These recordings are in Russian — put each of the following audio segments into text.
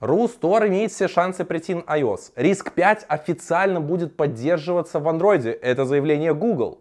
RuStore имеет все шансы прийти на iOS. Риск 5 официально будет поддерживаться в Android. Это заявление Google.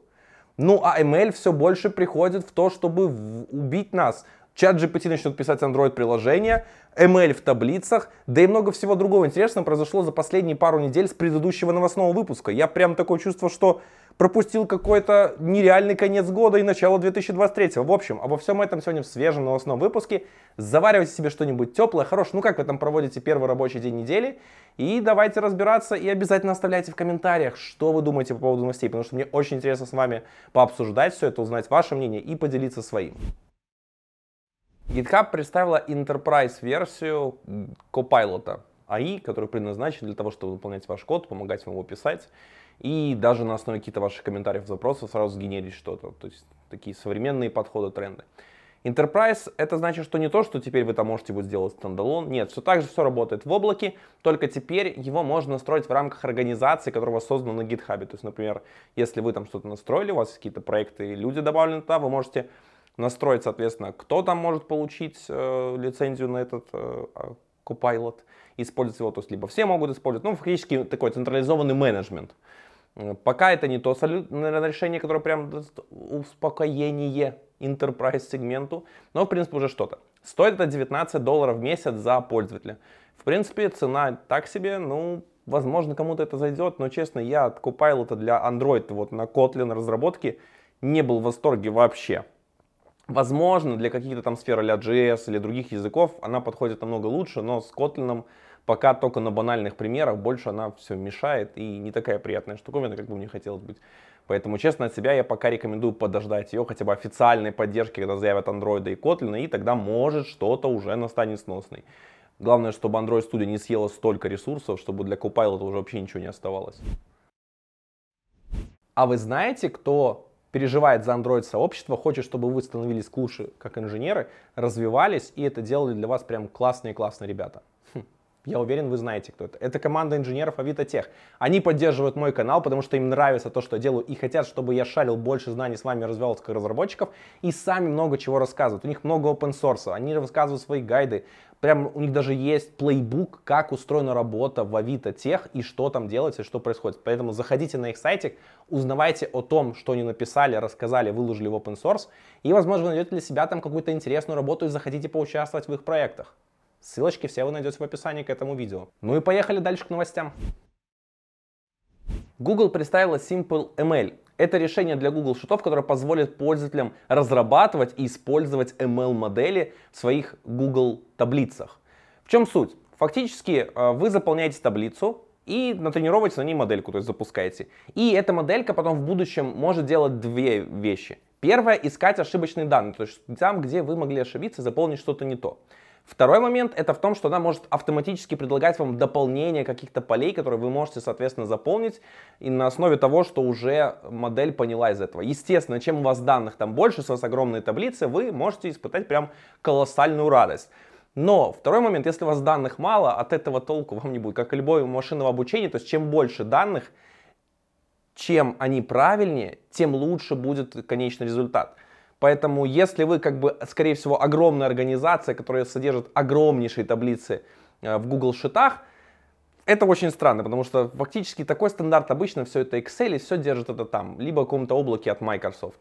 Ну а ML все больше приходит в то, чтобы убить нас. Чат GPT начнет писать Android-приложения, ML в таблицах, да и много всего другого интересного произошло за последние пару недель с предыдущего новостного выпуска. Я прям такое чувство, что пропустил какой-то нереальный конец года и начало 2023. В общем, обо всем этом сегодня в свежем новостном выпуске. Заваривайте себе что-нибудь теплое, хорошее. Ну как вы там проводите первый рабочий день недели? И давайте разбираться и обязательно оставляйте в комментариях, что вы думаете по поводу новостей, потому что мне очень интересно с вами пообсуждать все это, узнать ваше мнение и поделиться своим. GitHub представила Enterprise-версию Copilot AI, который предназначен для того, чтобы выполнять ваш код, помогать вам его писать, и даже на основе каких-то ваших комментариев, запросов сразу сгенерить что-то. То есть такие современные подходы, тренды. Enterprise это значит, что не то, что теперь вы там можете его сделать стендалон. Нет, все так же все работает в облаке, только теперь его можно настроить в рамках организации, которая у вас создана на GitHub. То есть, например, если вы там что-то настроили, у вас какие-то проекты и люди добавлены туда, вы можете настроить, соответственно, кто там может получить э, лицензию на этот э, а, Copilot, использовать его, то есть либо все могут использовать, ну, фактически такой централизованный менеджмент. Э, пока это не то решение, которое прям даст успокоение enterprise сегменту, но в принципе уже что-то. Стоит это 19 долларов в месяц за пользователя. В принципе, цена так себе, ну, возможно, кому-то это зайдет, но честно, я от Copilot для Android вот на Kotlin разработки не был в восторге вообще. Возможно, для каких-то там сфер а JS или других языков она подходит намного лучше, но с Kotlin пока только на банальных примерах, больше она все мешает и не такая приятная штуковина, как бы мне хотелось быть. Поэтому, честно, от себя я пока рекомендую подождать ее хотя бы официальной поддержки, когда заявят Android и Kotlin, и тогда может что-то уже настанет сносной. Главное, чтобы Android Studio не съела столько ресурсов, чтобы для Copilot уже вообще ничего не оставалось. А вы знаете, кто переживает за Android сообщество, хочет, чтобы вы становились лучше как инженеры, развивались и это делали для вас прям классные-классные ребята. Я уверен, вы знаете, кто это. Это команда инженеров Авито Тех. Они поддерживают мой канал, потому что им нравится то, что я делаю, и хотят, чтобы я шарил больше знаний с вами, развивал как разработчиков, и сами много чего рассказывают. У них много open source, они рассказывают свои гайды, прям у них даже есть плейбук, как устроена работа в Авито Тех и что там делается и что происходит. Поэтому заходите на их сайтик, узнавайте о том, что они написали, рассказали, выложили в open source, и, возможно, найдете для себя там какую-то интересную работу и захотите поучаствовать в их проектах. Ссылочки все вы найдете в описании к этому видео. Ну и поехали дальше к новостям. Google представила Simple ML. Это решение для Google шитов, которое позволит пользователям разрабатывать и использовать ML-модели в своих Google таблицах. В чем суть? Фактически э, вы заполняете таблицу и натренировываете на ней модельку, то есть запускаете. И эта моделька потом в будущем может делать две вещи. Первое, искать ошибочные данные, то есть там, где вы могли ошибиться, заполнить что-то не то. Второй момент это в том, что она может автоматически предлагать вам дополнение каких-то полей, которые вы можете, соответственно, заполнить и на основе того, что уже модель поняла из этого. Естественно, чем у вас данных там больше, с вас огромные таблицы, вы можете испытать прям колоссальную радость. Но второй момент, если у вас данных мало, от этого толку вам не будет. Как и любое машинного обучения, то есть чем больше данных, чем они правильнее, тем лучше будет конечный результат. Поэтому если вы, как бы, скорее всего, огромная организация, которая содержит огромнейшие таблицы э, в Google Шитах, это очень странно, потому что фактически такой стандарт обычно все это Excel и все держит это там, либо в каком-то облаке от Microsoft.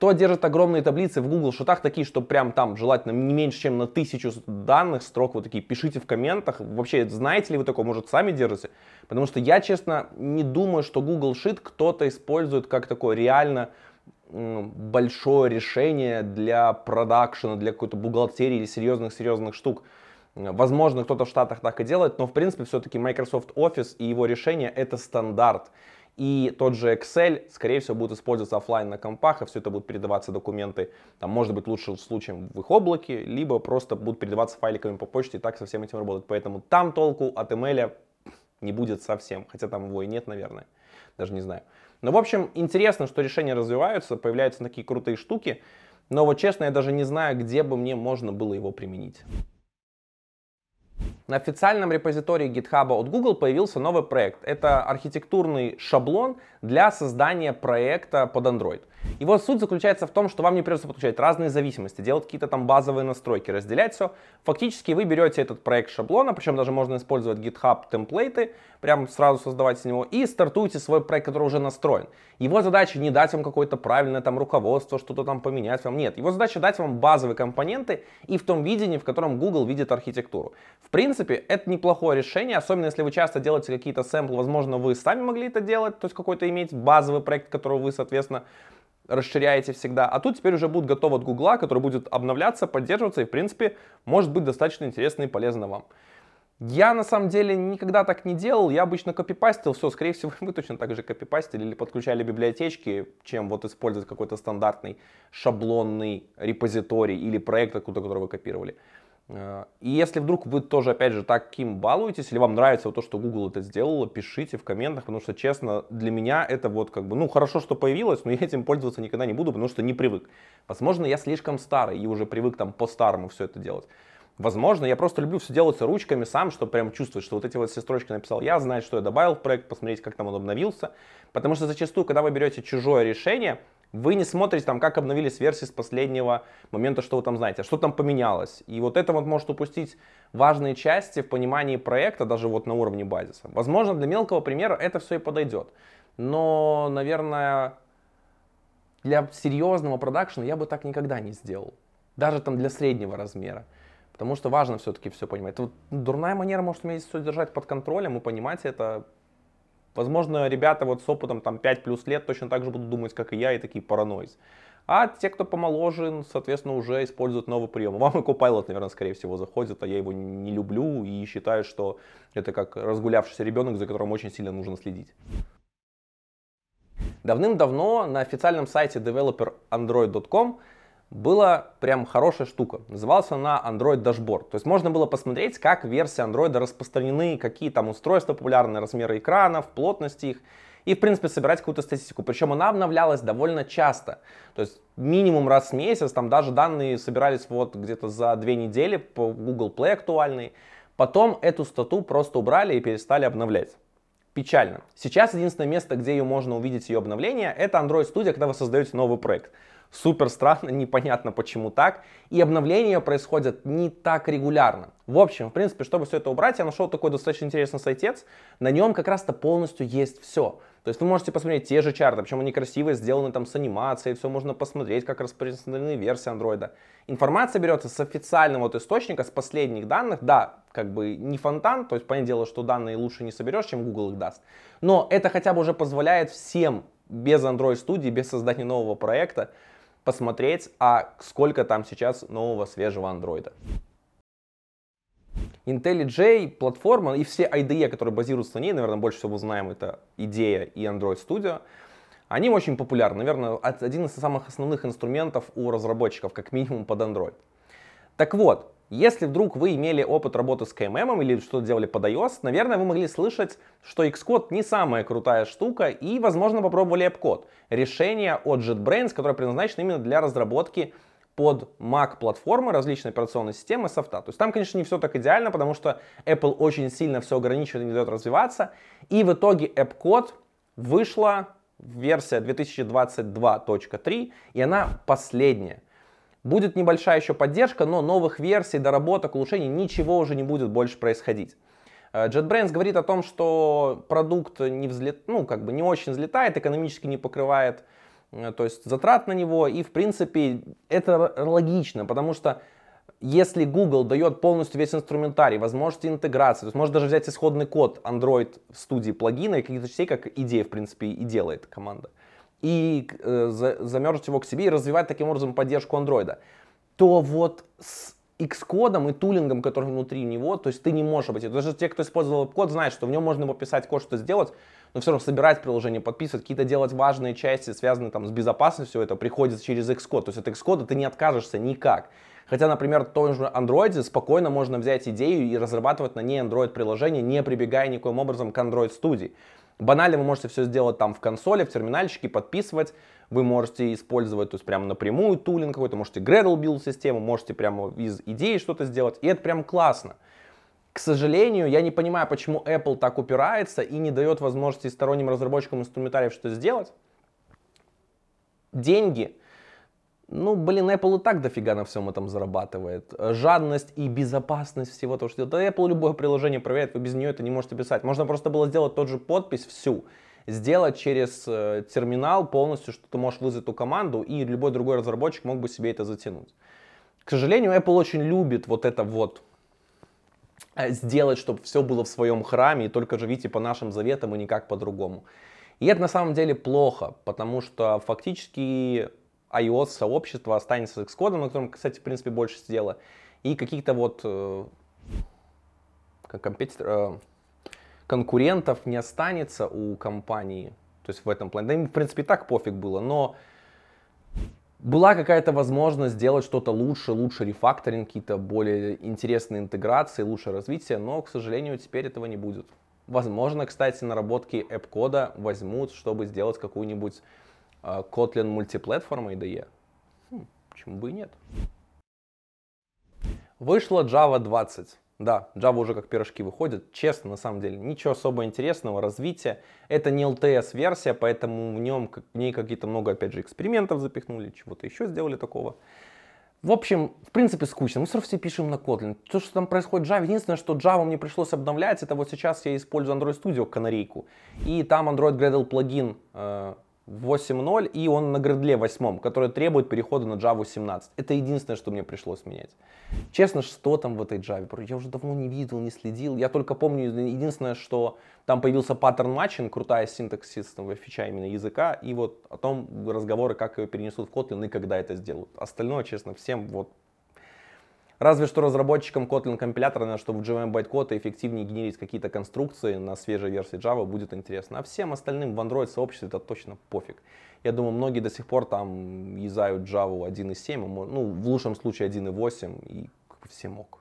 Кто держит огромные таблицы в Google Шитах, такие, что прям там желательно не меньше, чем на тысячу данных строк, вот такие, пишите в комментах. Вообще, знаете ли вы такое, может, сами держите? Потому что я, честно, не думаю, что Google Sheet кто-то использует как такое реально большое решение для продакшена, для какой-то бухгалтерии или серьезных-серьезных штук. Возможно, кто-то в Штатах так и делает, но в принципе все-таки Microsoft Office и его решение это стандарт. И тот же Excel, скорее всего, будет использоваться офлайн на компах, и все это будут передаваться документы, там, может быть, лучше случаем в их облаке, либо просто будут передаваться файликами по почте, и так со всем этим работать. Поэтому там толку от email не будет совсем, хотя там его и нет, наверное, даже не знаю. Но, в общем, интересно, что решения развиваются, появляются такие крутые штуки, но вот честно, я даже не знаю, где бы мне можно было его применить. На официальном репозитории GitHub от Google появился новый проект. Это архитектурный шаблон для создания проекта под Android. Вот суть заключается в том, что вам не придется подключать разные зависимости, делать какие-то там базовые настройки, разделять все. Фактически вы берете этот проект шаблона, причем даже можно использовать GitHub темплейты, прям сразу создавать с него, и стартуете свой проект, который уже настроен. Его задача не дать вам какое-то правильное там руководство, что-то там поменять вам, нет. Его задача дать вам базовые компоненты и в том видении, в котором Google видит архитектуру. В принципе, это неплохое решение, особенно если вы часто делаете какие-то сэмплы, возможно, вы сами могли это делать, то есть какой-то иметь базовый проект, который вы, соответственно, расширяете всегда. А тут теперь уже будет готов от Гугла, который будет обновляться, поддерживаться и, в принципе, может быть достаточно интересно и полезно вам. Я на самом деле никогда так не делал, я обычно копипастил, все, скорее всего, вы точно так же копипастили или подключали библиотечки, чем вот использовать какой-то стандартный шаблонный репозиторий или проект, откуда который вы копировали. Э, и если вдруг вы тоже, опять же, таким балуетесь, или вам нравится вот то, что Google это сделало, пишите в комментах, потому что, честно, для меня это вот как бы, ну, хорошо, что появилось, но я этим пользоваться никогда не буду, потому что не привык. Возможно, я слишком старый и уже привык там по-старому все это делать. Возможно, я просто люблю все делать ручками сам, чтобы прям чувствовать, что вот эти вот все строчки написал я, знать, что я добавил в проект, посмотреть, как там он обновился. Потому что зачастую, когда вы берете чужое решение, вы не смотрите там, как обновились версии с последнего момента, что вы там знаете, а что там поменялось. И вот это вот может упустить важные части в понимании проекта, даже вот на уровне базиса. Возможно, для мелкого примера это все и подойдет. Но, наверное, для серьезного продакшена я бы так никогда не сделал. Даже там для среднего размера. Потому что важно все-таки все понимать. Вот дурная манера может уметь все держать под контролем и понимать это Возможно, ребята вот с опытом там 5 плюс лет точно так же будут думать, как и я, и такие параноиз. А те, кто помоложе, соответственно, уже используют новый прием. Вам и Copilot, наверное, скорее всего, заходит, а я его не люблю и считаю, что это как разгулявшийся ребенок, за которым очень сильно нужно следить. Давным-давно на официальном сайте developerandroid.com была прям хорошая штука. Назывался она Android Dashboard. То есть можно было посмотреть, как версии Android распространены, какие там устройства популярны, размеры экранов, плотность их. И, в принципе, собирать какую-то статистику. Причем она обновлялась довольно часто. То есть минимум раз в месяц. Там даже данные собирались вот где-то за две недели по Google Play актуальные. Потом эту стату просто убрали и перестали обновлять. Печально. Сейчас единственное место, где ее можно увидеть, ее обновление, это Android Studio, когда вы создаете новый проект супер странно, непонятно почему так, и обновления происходят не так регулярно. В общем, в принципе, чтобы все это убрать, я нашел такой достаточно интересный сайтец, на нем как раз-то полностью есть все. То есть вы можете посмотреть те же чарты, причем они красивые, сделаны там с анимацией, все можно посмотреть, как распределены версии андроида. Информация берется с официального вот источника, с последних данных, да, как бы не фонтан, то есть понятное дело, что данные лучше не соберешь, чем Google их даст, но это хотя бы уже позволяет всем без Android студии, без создания нового проекта, посмотреть, а сколько там сейчас нового свежего андроида. IntelliJ платформа и все IDE, которые базируются на ней, наверное, больше всего знаем, это идея и Android Studio, они очень популярны. Наверное, один из самых основных инструментов у разработчиков, как минимум под Android. Так вот, если вдруг вы имели опыт работы с KMM или что-то делали под iOS, наверное, вы могли слышать, что Xcode не самая крутая штука и, возможно, попробовали AppCode. Решение от JetBrains, которое предназначено именно для разработки под Mac платформы, различные операционные системы, софта. То есть там, конечно, не все так идеально, потому что Apple очень сильно все ограничивает и не дает развиваться. И в итоге AppCode вышла версия 2022.3, и она последняя. Будет небольшая еще поддержка, но новых версий, доработок, улучшений, ничего уже не будет больше происходить. Э, JetBrains говорит о том, что продукт не взлет, ну, как бы не очень взлетает, экономически не покрывает э, то есть затрат на него, и в принципе это логично, потому что если Google дает полностью весь инструментарий, возможности интеграции, то есть может даже взять исходный код Android в студии плагина и каких-то частей, как идея, в принципе, и делает команда, и э, замержить его к себе и развивать таким образом поддержку андроида, то вот с X-кодом и тулингом, который внутри него, то есть ты не можешь обойти. Даже те, кто использовал код, знают, что в нем можно пописать код, что сделать, но все равно собирать приложение, подписывать, какие-то делать важные части, связанные там с безопасностью, все это приходится через Xcode. То есть от Xcode ты не откажешься никак. Хотя, например, в том же Android спокойно можно взять идею и разрабатывать на ней Android приложение, не прибегая никоим образом к Android студии. Банально вы можете все сделать там в консоли, в терминальчике, подписывать. Вы можете использовать, то есть прямо напрямую тулинг какой-то, можете Gradle build систему, можете прямо из идеи что-то сделать. И это прям классно. К сожалению, я не понимаю, почему Apple так упирается и не дает возможности сторонним разработчикам инструментариев что сделать. деньги, ну, блин, Apple и так дофига на всем этом зарабатывает. Жадность и безопасность всего того, что. Да Apple любое приложение проверяет, вы без нее это не можете писать. Можно просто было сделать тот же подпись всю, сделать через э, терминал полностью, что ты можешь вызвать эту команду, и любой другой разработчик мог бы себе это затянуть. К сожалению, Apple очень любит вот это вот э, сделать, чтобы все было в своем храме, и только живите по нашим заветам и никак по-другому. И это на самом деле плохо, потому что фактически iOS-сообщество останется с Xcode, на котором, кстати, в принципе, больше сделала, и каких-то вот э, компетитор, э, конкурентов не останется у компании. То есть в этом плане. Да им, в принципе, и так пофиг было, но была какая-то возможность сделать что-то лучше, лучше рефакторинг, какие-то более интересные интеграции, лучше развитие, но, к сожалению, теперь этого не будет. Возможно, кстати, наработки AppCode возьмут, чтобы сделать какую-нибудь Kotlin мультиплатформ IDE. Хм, почему бы и нет? Вышла Java 20. Да, Java уже как пирожки выходит. Честно, на самом деле, ничего особо интересного, развития. Это не LTS-версия, поэтому в, нем, в ней какие-то много, опять же, экспериментов запихнули, чего-то еще сделали такого. В общем, в принципе, скучно. Мы все все пишем на Kotlin. То, что там происходит Java, единственное, что Java мне пришлось обновлять, это вот сейчас я использую Android Studio канарейку. И там Android Gradle плагин э, 8.0, и он на гредле 8, который требует перехода на Java 17. Это единственное, что мне пришлось менять. Честно, что там в этой Java? Я уже давно не видел, не следил. Я только помню, единственное, что там появился pattern matching, крутая синтаксисная фича именно языка, и вот о том разговоры, как ее перенесут в Kotlin и когда это сделают. Остальное, честно, всем вот Разве что разработчикам Kotlin компилятора, чтобы в JVM байткод эффективнее генерить какие-то конструкции на свежей версии Java будет интересно. А всем остальным в Android сообществе это точно пофиг. Я думаю, многие до сих пор там юзают Java 1.7, ну, в лучшем случае 1.8, и все мог.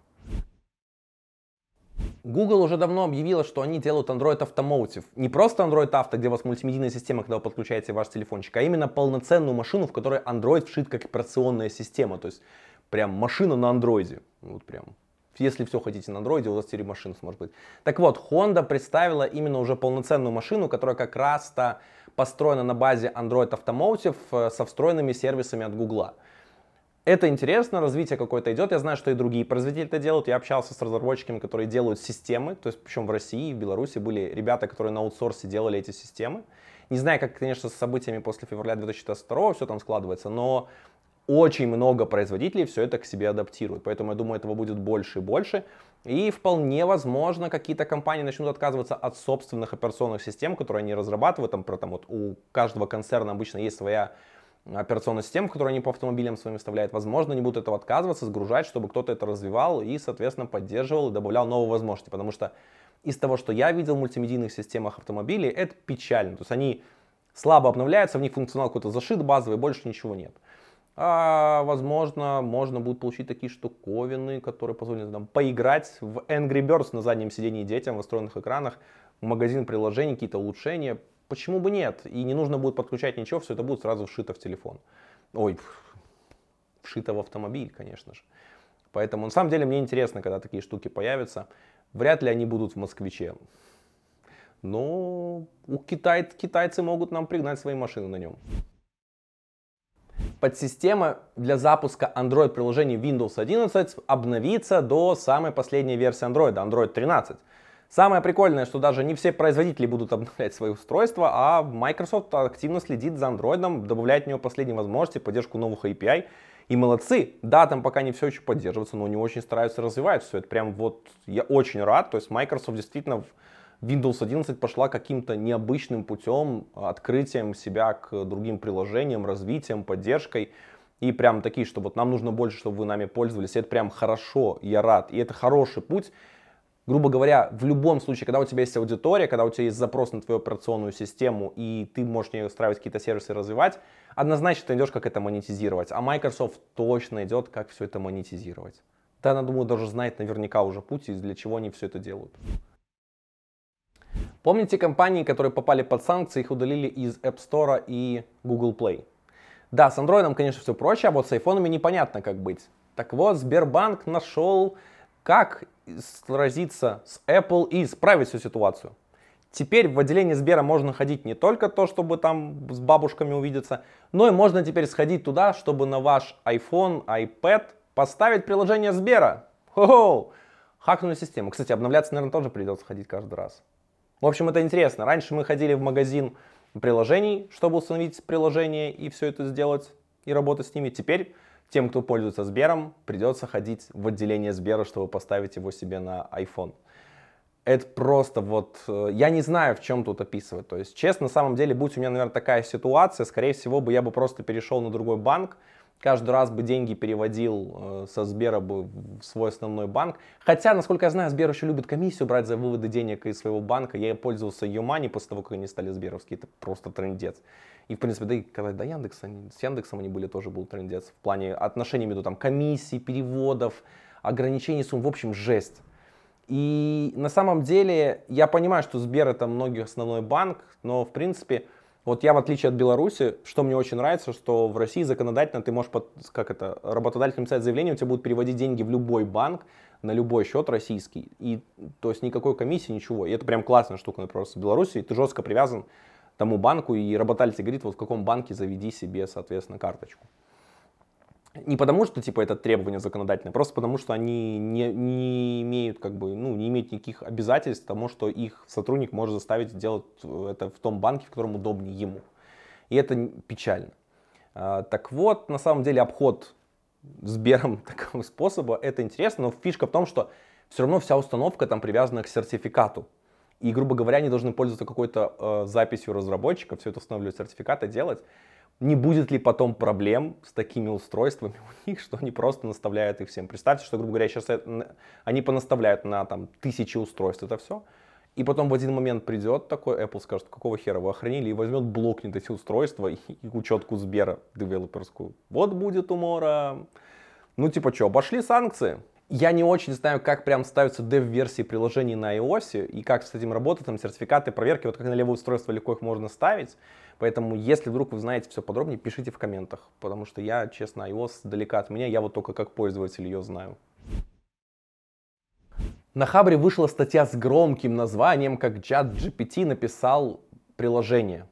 Google уже давно объявила, что они делают Android Automotive. Не просто Android Auto, где у вас мультимедийная система, когда вы подключаете ваш телефончик, а именно полноценную машину, в которой Android вшит как операционная система. То есть прям машина на андроиде. Вот прям. Если все хотите на андроиде, у вас теперь машина сможет быть. Так вот, Honda представила именно уже полноценную машину, которая как раз-то построена на базе Android Automotive э, со встроенными сервисами от Google. Это интересно, развитие какое-то идет. Я знаю, что и другие производители это делают. Я общался с разработчиками, которые делают системы. То есть, причем в России и в Беларуси были ребята, которые на аутсорсе делали эти системы. Не знаю, как, конечно, с событиями после февраля 2022 все там складывается, но очень много производителей все это к себе адаптируют. Поэтому я думаю, этого будет больше и больше. И вполне возможно, какие-то компании начнут отказываться от собственных операционных систем, которые они разрабатывают. Там, там вот у каждого концерна обычно есть своя операционная система, которую они по автомобилям своим вставляют. Возможно, они будут этого отказываться, сгружать, чтобы кто-то это развивал и, соответственно, поддерживал и добавлял новые возможности. Потому что из того, что я видел в мультимедийных системах автомобилей, это печально. То есть они слабо обновляются, в них функционал какой-то зашит базовый, больше ничего нет. А, возможно, можно будет получить такие штуковины, которые позволят нам поиграть в Angry Birds на заднем сидении детям в встроенных экранах, магазин приложений, какие-то улучшения. Почему бы нет? И не нужно будет подключать ничего, все это будет сразу вшито в телефон. Ой, вшито в автомобиль, конечно же. Поэтому на самом деле мне интересно, когда такие штуки появятся. Вряд ли они будут в москвиче. Но у китай, китайцы могут нам пригнать свои машины на нем подсистема для запуска Android приложений Windows 11 обновится до самой последней версии Android, Android 13. Самое прикольное, что даже не все производители будут обновлять свои устройства, а Microsoft активно следит за Android, добавляет в него последние возможности, поддержку новых API. И молодцы, да, там пока не все еще поддерживается, но они очень стараются развивать все это. Прям вот я очень рад, то есть Microsoft действительно Windows 11 пошла каким-то необычным путем, открытием себя к другим приложениям, развитием, поддержкой. И прям такие, что вот нам нужно больше, чтобы вы нами пользовались. И это прям хорошо, я рад. И это хороший путь. Грубо говоря, в любом случае, когда у тебя есть аудитория, когда у тебя есть запрос на твою операционную систему, и ты можешь не устраивать какие-то сервисы развивать, однозначно ты найдешь, как это монетизировать. А Microsoft точно идет, как все это монетизировать. Да, она, думаю, даже знает наверняка уже путь, и для чего они все это делают. Помните компании, которые попали под санкции, их удалили из App Store и Google Play? Да, с Android, конечно, все проще, а вот с айфонами непонятно, как быть. Так вот, Сбербанк нашел, как сразиться с Apple и исправить всю ситуацию. Теперь в отделение Сбера можно ходить не только то, чтобы там с бабушками увидеться, но и можно теперь сходить туда, чтобы на ваш iPhone, iPad поставить приложение Сбера. Хо-хо! Хакнули систему. Кстати, обновляться, наверное, тоже придется ходить каждый раз. В общем, это интересно. Раньше мы ходили в магазин приложений, чтобы установить приложение и все это сделать и работать с ними. Теперь тем, кто пользуется Сбером, придется ходить в отделение Сбера, чтобы поставить его себе на iPhone. Это просто вот, э, я не знаю, в чем тут описывать. То есть, честно, на самом деле, будь у меня, наверное, такая ситуация, скорее всего, бы я бы просто перешел на другой банк, каждый раз бы деньги переводил э, со Сбера бы в свой основной банк. Хотя, насколько я знаю, Сбер еще любит комиссию брать за выводы денег из своего банка. Я пользовался Юмани после того, как они стали сберовские. Это просто трендец. И, в принципе, да и когда до Яндекса, с Яндексом они были, тоже был трендец. В плане отношений между там комиссий, переводов, ограничений сумм. В общем, жесть. И на самом деле я понимаю, что Сбер это многих основной банк, но в принципе вот я, в отличие от Беларуси, что мне очень нравится, что в России законодательно ты можешь, под, как это, работодатель написать заявление, у тебя будут переводить деньги в любой банк, на любой счет российский. И, то есть никакой комиссии, ничего. И это прям классная штука, например, с Беларуси. Ты жестко привязан тому банку, и работодатель говорит, вот в каком банке заведи себе, соответственно, карточку. Не потому, что типа это требование законодательное, просто потому, что они не, не имеют как бы, ну, не имеют никаких обязательств тому, что их сотрудник может заставить сделать это в том банке, в котором удобнее ему. И это печально. А, так вот, на самом деле обход Сбером такого способа, это интересно, но фишка в том, что все равно вся установка там привязана к сертификату. И, грубо говоря, они должны пользоваться какой-то э, записью разработчика, все это устанавливать сертификаты делать не будет ли потом проблем с такими устройствами у них, что они просто наставляют их всем. Представьте, что, грубо говоря, сейчас они понаставляют на там, тысячи устройств это все, и потом в один момент придет такой Apple, скажет, какого хера вы охранили, и возьмет, блокнет эти устройства и, и учетку Сбера девелоперскую. Вот будет умора. Ну типа что, обошли санкции? Я не очень знаю, как прям ставятся dev-версии приложений на iOS и как с этим работать, там сертификаты, проверки, вот как на левое устройство легко их можно ставить. Поэтому, если вдруг вы знаете все подробнее, пишите в комментах, потому что я, честно, iOS далека от меня, я вот только как пользователь ее знаю. На Хабре вышла статья с громким названием, как чат GPT написал приложение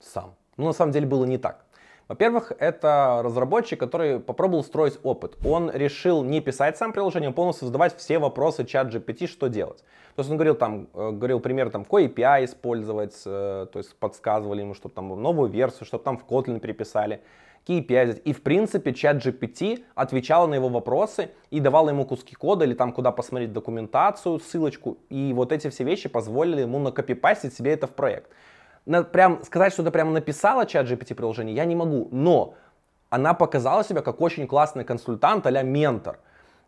сам. Но на самом деле было не так. Во-первых, это разработчик, который попробовал строить опыт. Он решил не писать сам приложение, а полностью задавать все вопросы чат GPT, что делать. То есть он говорил там, э, говорил пример, там, какой API использовать, э, то есть подсказывали ему, чтобы там новую версию, чтобы там в Kotlin переписали, какие API И в принципе чат GPT отвечал на его вопросы и давал ему куски кода или там куда посмотреть документацию, ссылочку. И вот эти все вещи позволили ему накопипастить себе это в проект на, прям сказать, что это прямо написала чат GPT приложение, я не могу, но она показала себя как очень классный консультант а ментор.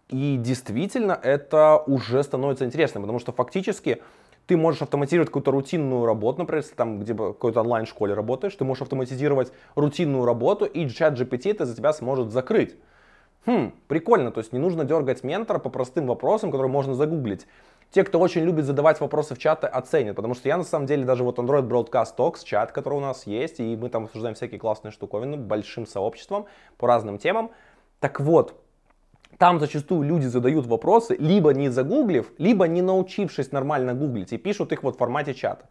И действительно это уже становится интересным, потому что фактически ты можешь автоматизировать какую-то рутинную работу, например, если там где в какой-то онлайн-школе работаешь, ты можешь автоматизировать рутинную работу, и чат GPT это за тебя сможет закрыть. Хм, прикольно, то есть не нужно дергать ментора по простым вопросам, которые можно загуглить те, кто очень любит задавать вопросы в чаты, оценят. Потому что я на самом деле даже вот Android Broadcast Talks, чат, который у нас есть, и мы там обсуждаем всякие классные штуковины большим сообществом по разным темам. Так вот, там зачастую люди задают вопросы, либо не загуглив, либо не научившись нормально гуглить, и пишут их вот в формате чата.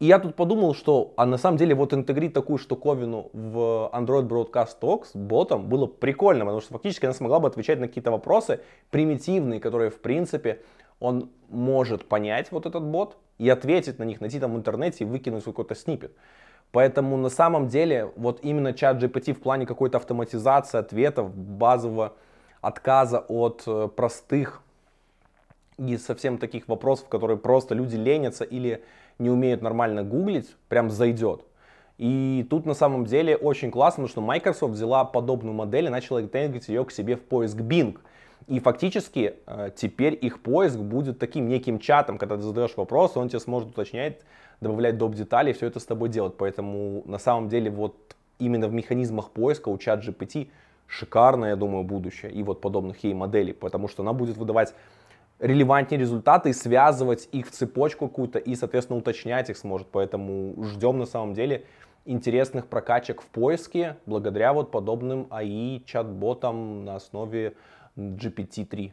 И я тут подумал, что а на самом деле вот интегрить такую штуковину в Android Broadcast Talks ботом было прикольно, потому что фактически она смогла бы отвечать на какие-то вопросы примитивные, которые в принципе он может понять вот этот бот и ответить на них, найти там в интернете и выкинуть какой-то снипет. Поэтому на самом деле вот именно чат GPT в плане какой-то автоматизации ответов, базового отказа от э, простых и совсем таких вопросов, которые просто люди ленятся или не умеют нормально гуглить, прям зайдет. И тут на самом деле очень классно, что Microsoft взяла подобную модель и начала интегрировать ее к себе в поиск Bing. И фактически э, теперь их поиск будет таким неким чатом, когда ты задаешь вопрос, он тебе сможет уточнять, добавлять доп. деталей, все это с тобой делать. Поэтому на самом деле вот именно в механизмах поиска у чат GPT шикарное, я думаю, будущее и вот подобных ей моделей, потому что она будет выдавать релевантнее результаты и связывать их в цепочку какую-то и, соответственно, уточнять их сможет. Поэтому ждем на самом деле интересных прокачек в поиске благодаря вот подобным AI чат-ботам на основе GPT-3.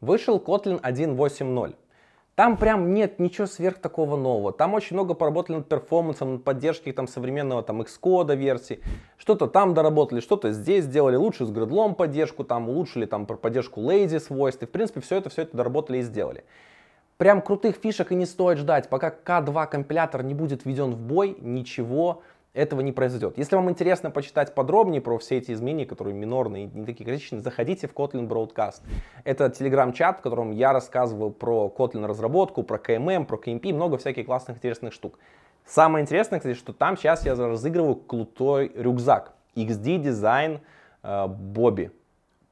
Вышел Kotlin 1.8.0. Там прям нет ничего сверх такого нового. Там очень много поработали над перформансом, над поддержкой там, современного там, Xcode версии. Что-то там доработали, что-то здесь сделали. Лучше с гридлом поддержку, там улучшили там, поддержку lazy свойств. И, в принципе, все это, все это доработали и сделали. Прям крутых фишек и не стоит ждать. Пока K2 компилятор не будет введен в бой, ничего этого не произойдет. Если вам интересно почитать подробнее про все эти изменения, которые минорные и не такие критичные, заходите в Kotlin Broadcast. Это телеграм-чат, в котором я рассказываю про Kotlin разработку, про KMM, про KMP, много всяких классных интересных штук. Самое интересное, кстати, что там сейчас я разыгрываю крутой рюкзак. XD Design Bobby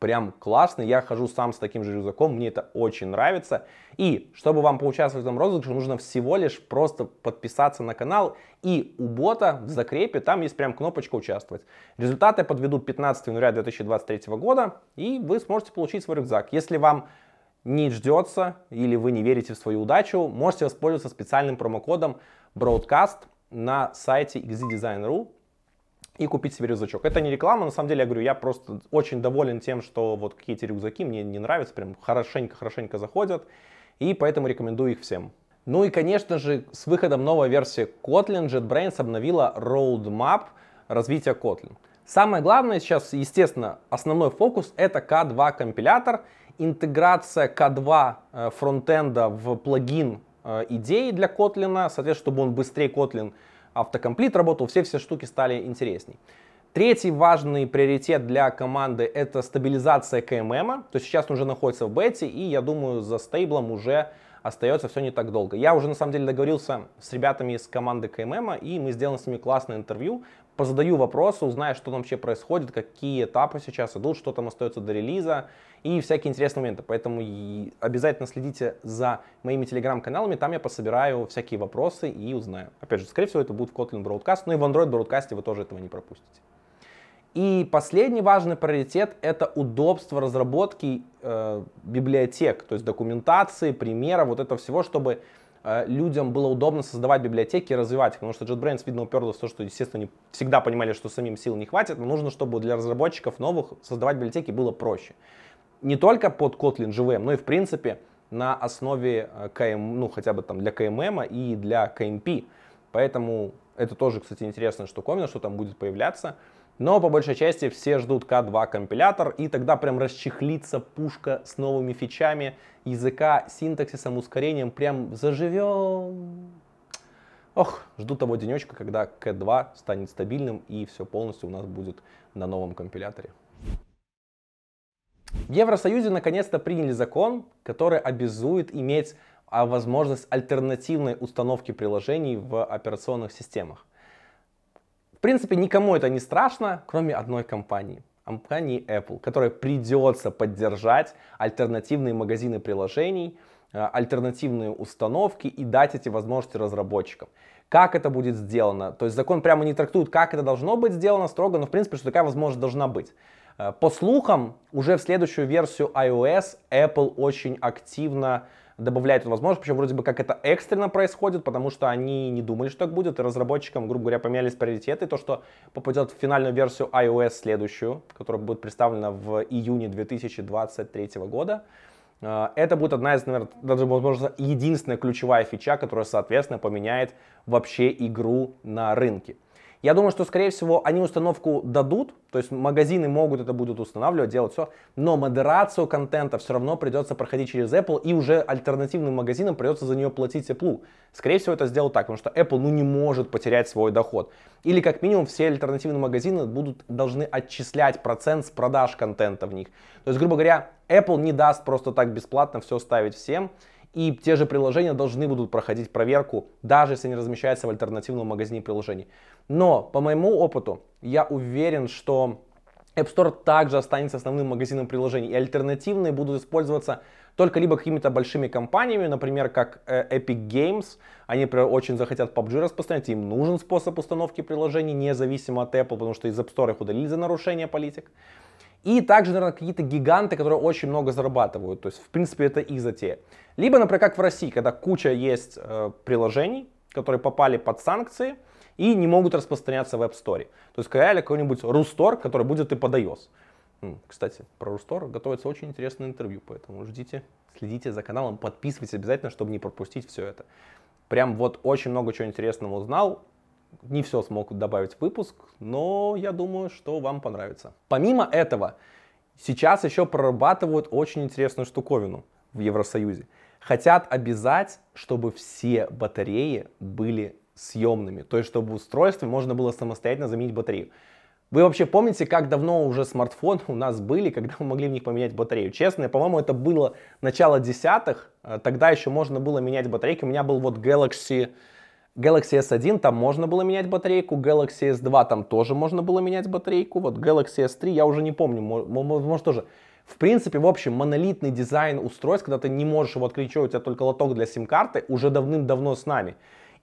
прям классно. Я хожу сам с таким же рюкзаком, мне это очень нравится. И чтобы вам поучаствовать в этом розыгрыше, нужно всего лишь просто подписаться на канал. И у бота в закрепе там есть прям кнопочка «Участвовать». Результаты подведут 15 января 2023 года, и вы сможете получить свой рюкзак. Если вам не ждется или вы не верите в свою удачу, можете воспользоваться специальным промокодом Broadcast на сайте xddesign.ru и купить себе рюкзачок. Это не реклама, на самом деле, я говорю, я просто очень доволен тем, что вот какие-то рюкзаки мне не нравятся, прям хорошенько-хорошенько заходят, и поэтому рекомендую их всем. Ну и, конечно же, с выходом новой версии Kotlin JetBrains обновила roadmap развития Kotlin. Самое главное сейчас, естественно, основной фокус это K2 компилятор, интеграция K2 э, фронтенда в плагин э, идеи для Kotlin, соответственно, чтобы он быстрее Kotlin автокомплит работал, все-все штуки стали интересней. Третий важный приоритет для команды это стабилизация КММ. То есть сейчас он уже находится в бете, и я думаю, за стейблом уже остается все не так долго. Я уже на самом деле договорился с ребятами из команды КММ, и мы сделаем с ними классное интервью. Позадаю вопросы, узнаю, что там вообще происходит, какие этапы сейчас идут, что там остается до релиза и всякие интересные моменты. Поэтому обязательно следите за моими телеграм-каналами, там я пособираю всякие вопросы и узнаю. Опять же, скорее всего, это будет в Kotlin Broadcast, но и в Android Broadcast вы тоже этого не пропустите. И последний важный приоритет — это удобство разработки э, библиотек, то есть документации, примеров, вот этого всего, чтобы э, людям было удобно создавать библиотеки и развивать их. Потому что JetBrains, видно, уперлось в то, что, естественно, они всегда понимали, что самим сил не хватит, но нужно, чтобы для разработчиков новых создавать библиотеки было проще. Не только под Kotlin JVM, но и, в принципе, на основе э, ну, хотя бы там для KMM и для KMP. Поэтому это тоже, кстати, интересная штуковина, что там будет появляться. Но по большей части все ждут К2 компилятор, и тогда прям расчехлится пушка с новыми фичами языка, синтаксисом, ускорением, прям заживем. Ох, жду того денечка, когда К2 станет стабильным и все полностью у нас будет на новом компиляторе. В Евросоюзе наконец-то приняли закон, который обязует иметь а, возможность альтернативной установки приложений в операционных системах. В принципе, никому это не страшно, кроме одной компании. Компании Apple, которой придется поддержать альтернативные магазины приложений, э, альтернативные установки и дать эти возможности разработчикам. Как это будет сделано? То есть закон прямо не трактует, как это должно быть сделано строго, но в принципе, что такая возможность должна быть. Э, по слухам, уже в следующую версию iOS Apple очень активно добавляет эту возможность, причем вроде бы как это экстренно происходит, потому что они не думали, что так будет, и разработчикам, грубо говоря, поменялись приоритеты, то, что попадет в финальную версию iOS следующую, которая будет представлена в июне 2023 года, э, это будет одна из, наверное, даже, возможно, единственная ключевая фича, которая, соответственно, поменяет вообще игру на рынке. Я думаю, что, скорее всего, они установку дадут, то есть магазины могут это будут устанавливать, делать все, но модерацию контента все равно придется проходить через Apple, и уже альтернативным магазинам придется за нее платить Apple. Скорее всего, это сделают так, потому что Apple ну, не может потерять свой доход. Или как минимум все альтернативные магазины будут, должны отчислять процент с продаж контента в них. То есть, грубо говоря, Apple не даст просто так бесплатно все ставить всем, и те же приложения должны будут проходить проверку, даже если они размещаются в альтернативном магазине приложений. Но по моему опыту я уверен, что App Store также останется основным магазином приложений, и альтернативные будут использоваться только либо какими-то большими компаниями, например, как э, Epic Games, они, очень захотят PUBG распространять, им нужен способ установки приложений, независимо от Apple, потому что из App Store их удалили за нарушение политик. И также, наверное, какие-то гиганты, которые очень много зарабатывают. То есть, в принципе, это их затея. Либо, например, как в России, когда куча есть э, приложений, которые попали под санкции и не могут распространяться в App Store. То есть, реально какой-нибудь Рустор, который будет и под iOS. Кстати, про Рустор готовится очень интересное интервью, поэтому ждите, следите за каналом, подписывайтесь обязательно, чтобы не пропустить все это. Прям вот очень много чего интересного узнал. Не все смог добавить в выпуск, но я думаю, что вам понравится. Помимо этого, сейчас еще прорабатывают очень интересную штуковину в Евросоюзе. Хотят обязать, чтобы все батареи были съемными. То есть, чтобы в устройстве можно было самостоятельно заменить батарею. Вы вообще помните, как давно уже смартфоны у нас были, когда мы могли в них поменять батарею? Честно, по-моему, это было начало десятых. Э, тогда еще можно было менять батарейки. У меня был вот Galaxy, Galaxy S1, там можно было менять батарейку. Galaxy S2, там тоже можно было менять батарейку. Вот Galaxy S3, я уже не помню, может тоже. В принципе, в общем, монолитный дизайн устройств, когда ты не можешь его открыть, у тебя только лоток для сим-карты, уже давным-давно с нами.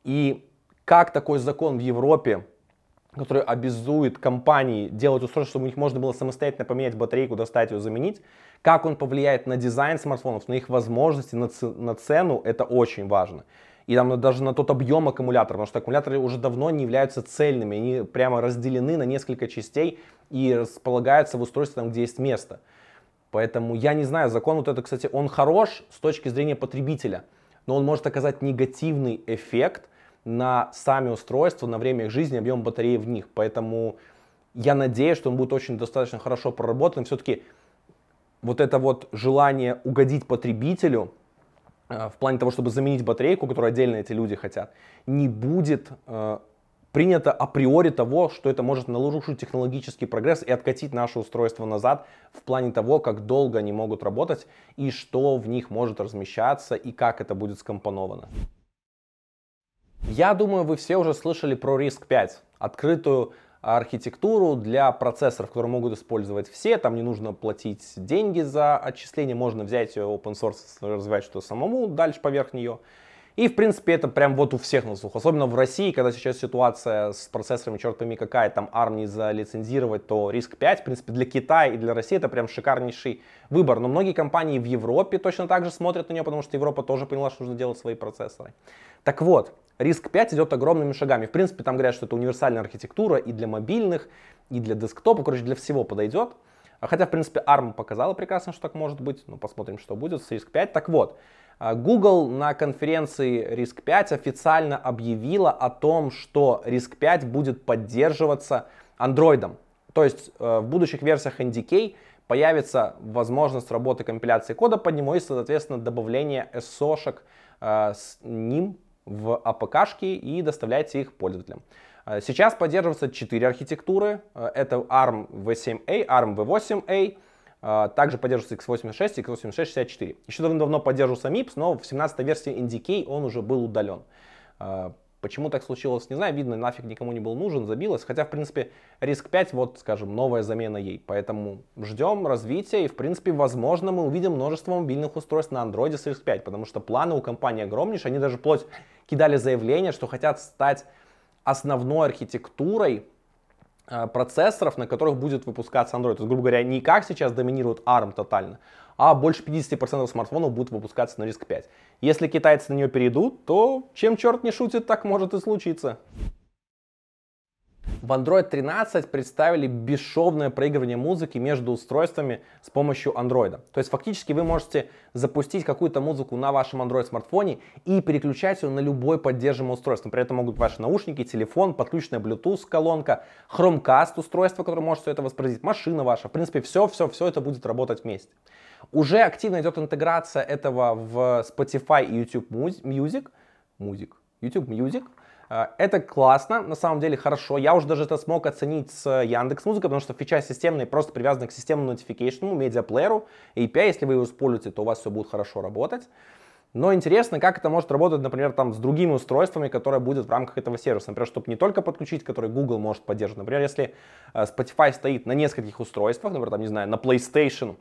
И как такой закон в Европе который обязует компании делать устройство, чтобы у них можно было самостоятельно поменять батарейку, достать ее, заменить. Как он повлияет на дизайн смартфонов, на их возможности, на, на цену, это очень важно. И там даже на тот объем аккумулятора, потому что аккумуляторы уже давно не являются цельными, они прямо разделены на несколько частей и располагаются в устройстве там, где есть место. Поэтому я не знаю, закон вот это, кстати, он хорош с точки зрения потребителя, но он может оказать негативный эффект – на сами устройства, на время их жизни, объем батареи в них. Поэтому я надеюсь, что он будет очень достаточно хорошо проработан. Все-таки вот это вот желание угодить потребителю в плане того, чтобы заменить батарейку, которую отдельно эти люди хотят, не будет э, принято априори того, что это может нарушить технологический прогресс и откатить наше устройство назад в плане того, как долго они могут работать и что в них может размещаться и как это будет скомпоновано. Я думаю, вы все уже слышали про RISC-5, открытую архитектуру для процессоров, которые могут использовать все. Там не нужно платить деньги за отчисление, можно взять ее open source, развивать что-то самому дальше поверх нее. И, в принципе, это прям вот у всех на слух. Особенно в России, когда сейчас ситуация с процессорами, черт пойми какая, там ARM не залицензировать, то риск 5, в принципе, для Китая и для России это прям шикарнейший выбор. Но многие компании в Европе точно так же смотрят на нее, потому что Европа тоже поняла, что нужно делать свои процессоры. Так вот, риск 5 идет огромными шагами. В принципе, там говорят, что это универсальная архитектура и для мобильных, и для десктопа, короче, для всего подойдет. Хотя, в принципе, ARM показала прекрасно, что так может быть. Ну, посмотрим, что будет с риск 5. Так вот, Google на конференции RISC-5 официально объявила о том, что RISC-5 будет поддерживаться Android. То есть э, в будущих версиях NDK появится возможность работы компиляции кода под него и, соответственно, добавление SO-шек э, с ним в APK-шки и доставляйте их пользователям. Э, сейчас поддерживаются 4 архитектуры. Это ARM V7A, ARM V8A, а, также поддерживается x86 и x86-64. Еще давно поддерживался MIPS, но в 17 версии NDK он уже был удален. А, почему так случилось, не знаю, видно, нафиг никому не был нужен, забилось. Хотя, в принципе, риск 5, вот, скажем, новая замена ей. Поэтому ждем развития и, в принципе, возможно, мы увидим множество мобильных устройств на Android с риск 5, потому что планы у компании огромнейшие. Они даже вплоть кидали заявление, что хотят стать основной архитектурой процессоров, на которых будет выпускаться Android. То есть, грубо говоря, не как сейчас доминирует ARM тотально, а больше 50% смартфонов будут выпускаться на риск 5. Если китайцы на нее перейдут, то чем черт не шутит, так может и случиться. В Android 13 представили бесшовное проигрывание музыки между устройствами с помощью Android. То есть фактически вы можете запустить какую-то музыку на вашем Android смартфоне и переключать ее на любой поддерживаемое устройство. При этом могут быть ваши наушники, телефон, подключенная Bluetooth колонка, Chromecast устройство, которое может все это воспроизводить, машина ваша. В принципе, все, все, все это будет работать вместе. Уже активно идет интеграция этого в Spotify и YouTube Music. Music. YouTube Music. Э, это классно, на самом деле хорошо. Я уже даже это смог оценить с Яндекс Музыкой, потому что фича системная просто привязана к системному notification, медиаплееру, API. Если вы его используете, то у вас все будет хорошо работать. Но интересно, как это может работать, например, там с другими устройствами, которые будут в рамках этого сервиса. Например, чтобы не только подключить, который Google может поддерживать. Например, если э, Spotify стоит на нескольких устройствах, например, там, не знаю, на PlayStation,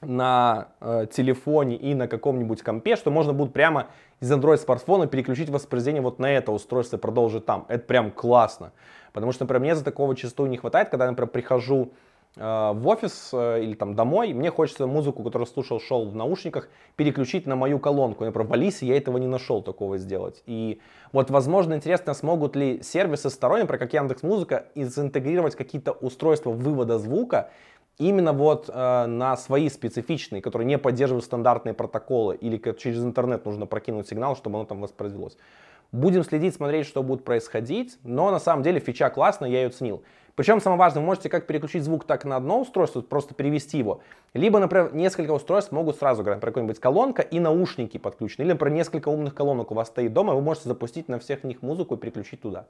на э, телефоне и на каком-нибудь компе, что можно будет прямо из Android смартфона переключить воспроизведение вот на это устройство и продолжить там. Это прям классно. Потому что, например, мне за такого часто не хватает, когда я, например, прихожу э, в офис э, или там домой, мне хочется музыку, которую слушал, шел в наушниках, переключить на мою колонку. Например, в Алисе я этого не нашел такого сделать. И вот, возможно, интересно, смогут ли сервисы сторонние, например, как Яндекс Музыка, интегрировать какие-то устройства вывода звука именно вот э, на свои специфичные, которые не поддерживают стандартные протоколы или как через интернет нужно прокинуть сигнал, чтобы оно там воспроизвелось. Будем следить, смотреть, что будет происходить, но на самом деле фича классная, я ее ценил. Причем самое важное, вы можете как переключить звук так на одно устройство, просто перевести его, либо, например, несколько устройств могут сразу, например, какая-нибудь колонка и наушники подключены, или, например, несколько умных колонок у вас стоит дома, вы можете запустить на всех них музыку и переключить туда.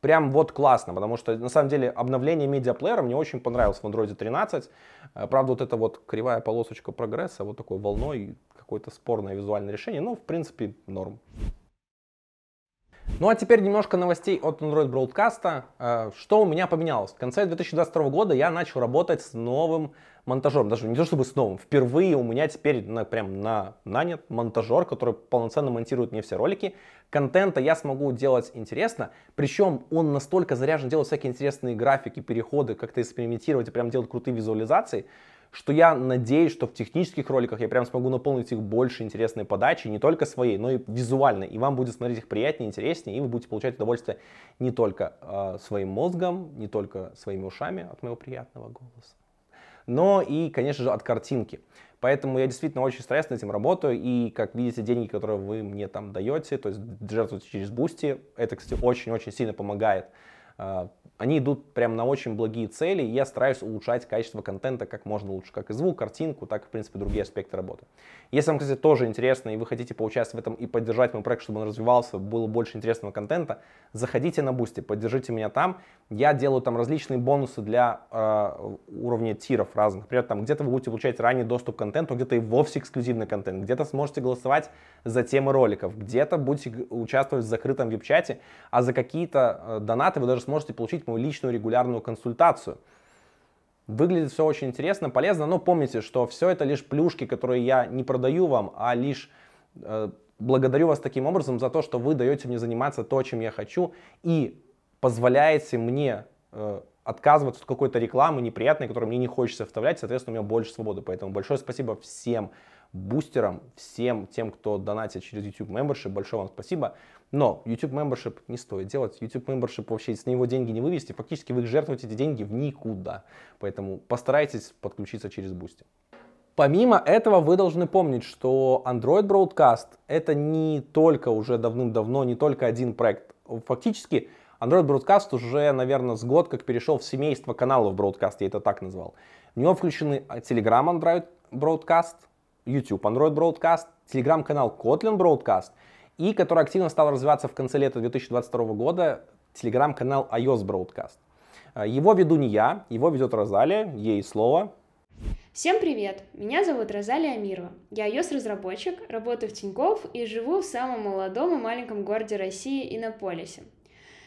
Прям вот классно, потому что на самом деле обновление медиаплеера мне очень понравилось в Android 13. Э, правда, вот эта вот кривая полосочка прогресса, вот такой волной, какое-то спорное визуальное решение, ну, в принципе, норм. Ну а теперь немножко новостей от Android Broadcast. Э, что у меня поменялось? В конце 2022 года я начал работать с новым монтажером. Даже не то чтобы с новым. Впервые у меня теперь на, прям на, нанят монтажер, который полноценно монтирует мне все ролики. Контента я смогу делать интересно. Причем он настолько заряжен делать всякие интересные графики, переходы, как-то экспериментировать и прям делать крутые визуализации, что я надеюсь, что в технических роликах я прям смогу наполнить их больше интересной подачей, не только своей, но и визуальной. И вам будет смотреть их приятнее, интереснее, и вы будете получать удовольствие не только э, своим мозгом, не только своими ушами от моего приятного голоса, но и, конечно же, от картинки. Поэтому я действительно очень над этим работаю, и, как видите, деньги, которые вы мне там даете, то есть жертвуете через Boosty, это, кстати, очень-очень сильно помогает а, они идут прямо на очень благие цели, и я стараюсь улучшать качество контента как можно лучше, как и звук, картинку, так и, в принципе, другие аспекты работы. Если вам, кстати, тоже интересно, и вы хотите поучаствовать в этом и поддержать мой проект, чтобы он развивался, было больше интересного контента, заходите на Boosty, поддержите меня там. Я делаю там различные бонусы для э, уровня тиров разных. Например, там где-то вы будете получать ранний доступ к контенту, где-то и вовсе эксклюзивный контент, где-то сможете голосовать за темы роликов, где-то будете участвовать в закрытом веб-чате, а за какие-то э, донаты вы даже сможете получить мою личную регулярную консультацию. Выглядит все очень интересно, полезно, но помните, что все это лишь плюшки, которые я не продаю вам, а лишь э, благодарю вас таким образом за то, что вы даете мне заниматься то, чем я хочу, и позволяете мне э, отказываться от какой-то рекламы неприятной, которую мне не хочется вставлять, соответственно, у меня больше свободы. Поэтому большое спасибо всем бустерам, всем тем, кто донатит через YouTube Membership, большое вам спасибо. Но YouTube Membership не стоит делать. YouTube Membership вообще с него деньги не вывести. Фактически вы жертвуете эти деньги в никуда. Поэтому постарайтесь подключиться через Boosty. Помимо этого, вы должны помнить, что Android Broadcast это не только уже давным-давно, не только один проект. Фактически Android Broadcast уже, наверное, с год как перешел в семейство каналов Broadcast, я это так назвал. В него включены Telegram Android Broadcast, YouTube Android Broadcast, Telegram-канал Kotlin Broadcast и который активно стал развиваться в конце лета 2022 года, Telegram-канал iOS Broadcast. Э, его веду не я, его ведет Розалия, ей слово. Всем привет! Меня зовут Розалия Амирова. Я iOS-разработчик, работаю в Тинькофф и живу в самом молодом и маленьком городе России Иннополисе.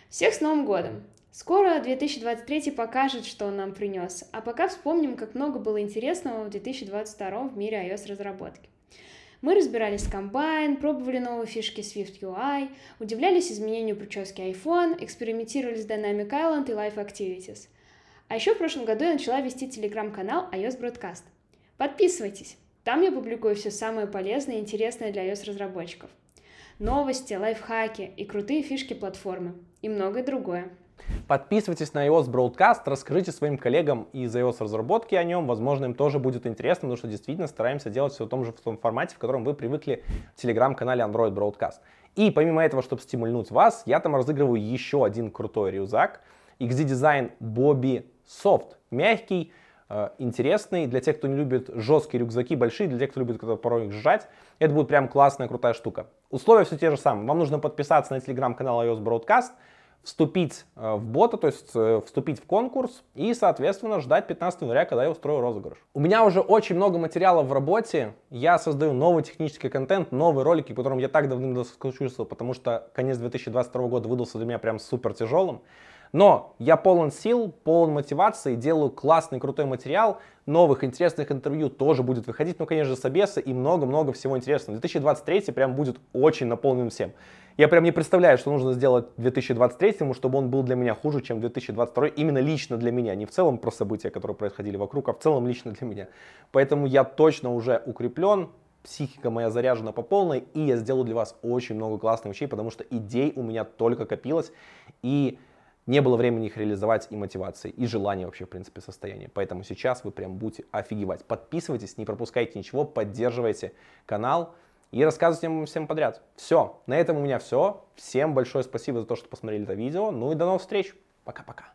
Всех с Новым годом! Скоро 2023 покажет, что он нам принес, а пока вспомним, как много было интересного в 2022 в мире iOS-разработки. Мы разбирались с комбайн, пробовали новые фишки Swift UI, удивлялись изменению прически iPhone, экспериментировали с Dynamic Island и Live Activities. А еще в прошлом году я начала вести телеграм-канал iOS Broadcast. Подписывайтесь! Там я публикую все самое полезное и интересное для iOS-разработчиков. Новости, лайфхаки и крутые фишки платформы. И многое другое. Подписывайтесь на iOS Broadcast, расскажите своим коллегам из iOS разработки о нем, возможно, им тоже будет интересно, потому что действительно стараемся делать все в том же в том формате, в котором вы привыкли в телеграм-канале Android Broadcast. И помимо этого, чтобы стимульнуть вас, я там разыгрываю еще один крутой рюкзак XD Design Bobby Soft. Мягкий, э, интересный для тех, кто не любит жесткие рюкзаки, большие, для тех, кто любит порой их сжать. Это будет прям классная, крутая штука. Условия все те же самые. Вам нужно подписаться на телеграм-канал iOS Broadcast, вступить э, в бота, то есть э, вступить в конкурс и, соответственно, ждать 15 января, когда я устрою розыгрыш. У меня уже очень много материалов в работе, я создаю новый технический контент, новые ролики, которым я так давно соскучился, потому что конец 2022 года выдался для меня прям супер тяжелым. Но я полон сил, полон мотивации, делаю классный, крутой материал, новых интересных интервью тоже будет выходить, ну, конечно же, собесы и много-много всего интересного. 2023 прям будет очень наполнен всем. Я прям не представляю, что нужно сделать 2023, чтобы он был для меня хуже, чем 2022, именно лично для меня, не в целом про события, которые происходили вокруг, а в целом лично для меня. Поэтому я точно уже укреплен, психика моя заряжена по полной, и я сделаю для вас очень много классных вещей, потому что идей у меня только копилось, и не было времени их реализовать и мотивации, и желания вообще, в принципе, состояния. Поэтому сейчас вы прям будете офигевать. Подписывайтесь, не пропускайте ничего, поддерживайте канал и рассказывайте им всем подряд. Все, на этом у меня все. Всем большое спасибо за то, что посмотрели это видео. Ну и до новых встреч. Пока-пока.